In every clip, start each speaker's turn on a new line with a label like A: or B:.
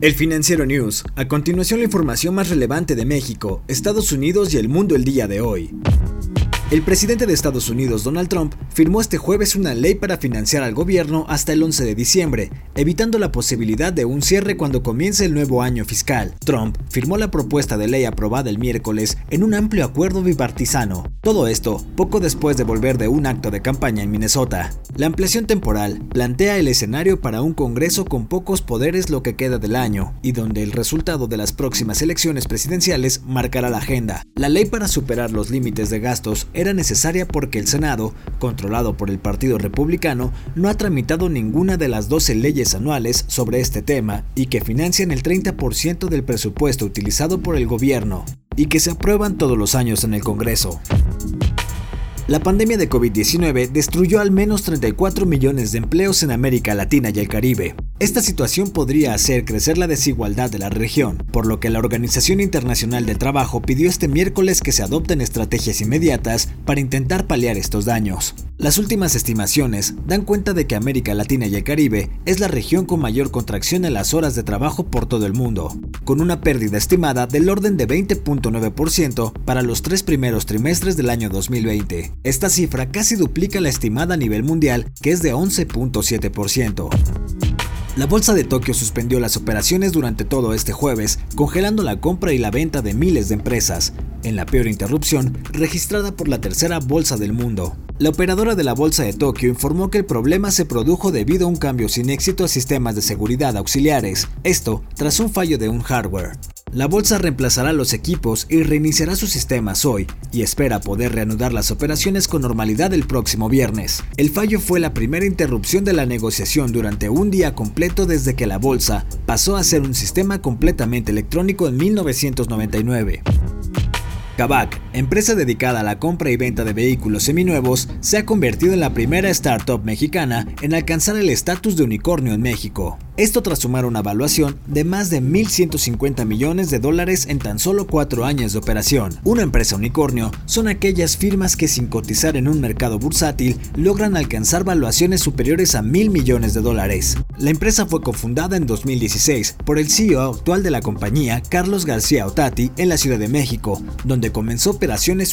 A: El Financiero News. A continuación la información más relevante de México, Estados Unidos y el mundo el día de hoy. El presidente de Estados Unidos, Donald Trump, firmó este jueves una ley para financiar al gobierno hasta el 11 de diciembre, evitando la posibilidad de un cierre cuando comience el nuevo año fiscal. Trump firmó la propuesta de ley aprobada el miércoles en un amplio acuerdo bipartisano. Todo esto poco después de volver de un acto de campaña en Minnesota. La ampliación temporal plantea el escenario para un Congreso con pocos poderes lo que queda del año y donde el resultado de las próximas elecciones presidenciales marcará la agenda. La ley para superar los límites de gastos era necesaria porque el Senado, controlado por el Partido Republicano, no ha tramitado ninguna de las 12 leyes anuales sobre este tema y que financian el 30% del presupuesto utilizado por el gobierno y que se aprueban todos los años en el Congreso. La pandemia de COVID-19 destruyó al menos 34 millones de empleos en América Latina y el Caribe. Esta situación podría hacer crecer la desigualdad de la región, por lo que la Organización Internacional del Trabajo pidió este miércoles que se adopten estrategias inmediatas para intentar paliar estos daños. Las últimas estimaciones dan cuenta de que América Latina y el Caribe es la región con mayor contracción en las horas de trabajo por todo el mundo, con una pérdida estimada del orden de 20.9% para los tres primeros trimestres del año 2020. Esta cifra casi duplica la estimada a nivel mundial, que es de 11.7%. La bolsa de Tokio suspendió las operaciones durante todo este jueves, congelando la compra y la venta de miles de empresas, en la peor interrupción registrada por la tercera bolsa del mundo. La operadora de la Bolsa de Tokio informó que el problema se produjo debido a un cambio sin éxito a sistemas de seguridad auxiliares, esto tras un fallo de un hardware. La bolsa reemplazará los equipos y reiniciará sus sistemas hoy y espera poder reanudar las operaciones con normalidad el próximo viernes. El fallo fue la primera interrupción de la negociación durante un día completo desde que la bolsa pasó a ser un sistema completamente electrónico en 1999. Kavak, empresa dedicada a la compra y venta de vehículos seminuevos, se ha convertido en la primera startup mexicana en alcanzar el estatus de unicornio en México. Esto tras sumar una evaluación de más de 1.150 millones de dólares en tan solo cuatro años de operación. Una empresa unicornio son aquellas firmas que sin cotizar en un mercado bursátil logran alcanzar valuaciones superiores a mil millones de dólares. La empresa fue cofundada en 2016 por el CEO actual de la compañía, Carlos García Otati, en la Ciudad de México, donde comenzó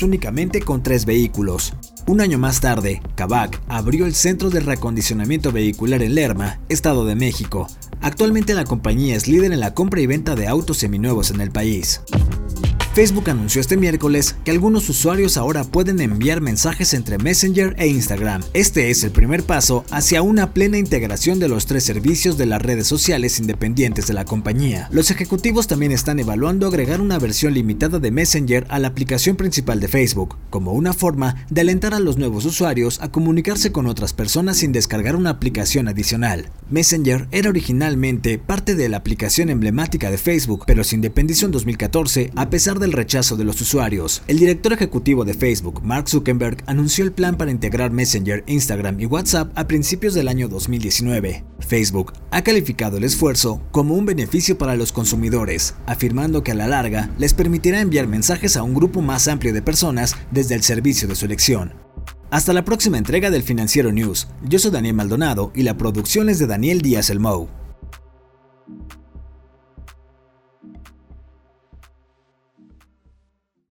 A: únicamente con tres vehículos. Un año más tarde, Kavak abrió el Centro de Reacondicionamiento Vehicular en Lerma, Estado de México. Actualmente la compañía es líder en la compra y venta de autos seminuevos en el país. Facebook anunció este miércoles que algunos usuarios ahora pueden enviar mensajes entre Messenger e Instagram. Este es el primer paso hacia una plena integración de los tres servicios de las redes sociales independientes de la compañía. Los ejecutivos también están evaluando agregar una versión limitada de Messenger a la aplicación principal de Facebook, como una forma de alentar a los nuevos usuarios a comunicarse con otras personas sin descargar una aplicación adicional. Messenger era originalmente parte de la aplicación emblemática de Facebook, pero se independizó en 2014 a pesar de el rechazo de los usuarios. El director ejecutivo de Facebook, Mark Zuckerberg, anunció el plan para integrar Messenger, Instagram y WhatsApp a principios del año 2019. Facebook ha calificado el esfuerzo como un beneficio para los consumidores, afirmando que a la larga les permitirá enviar mensajes a un grupo más amplio de personas desde el servicio de su elección. Hasta la próxima entrega del Financiero News. Yo soy Daniel Maldonado y la producción es de Daniel Díaz Elmou.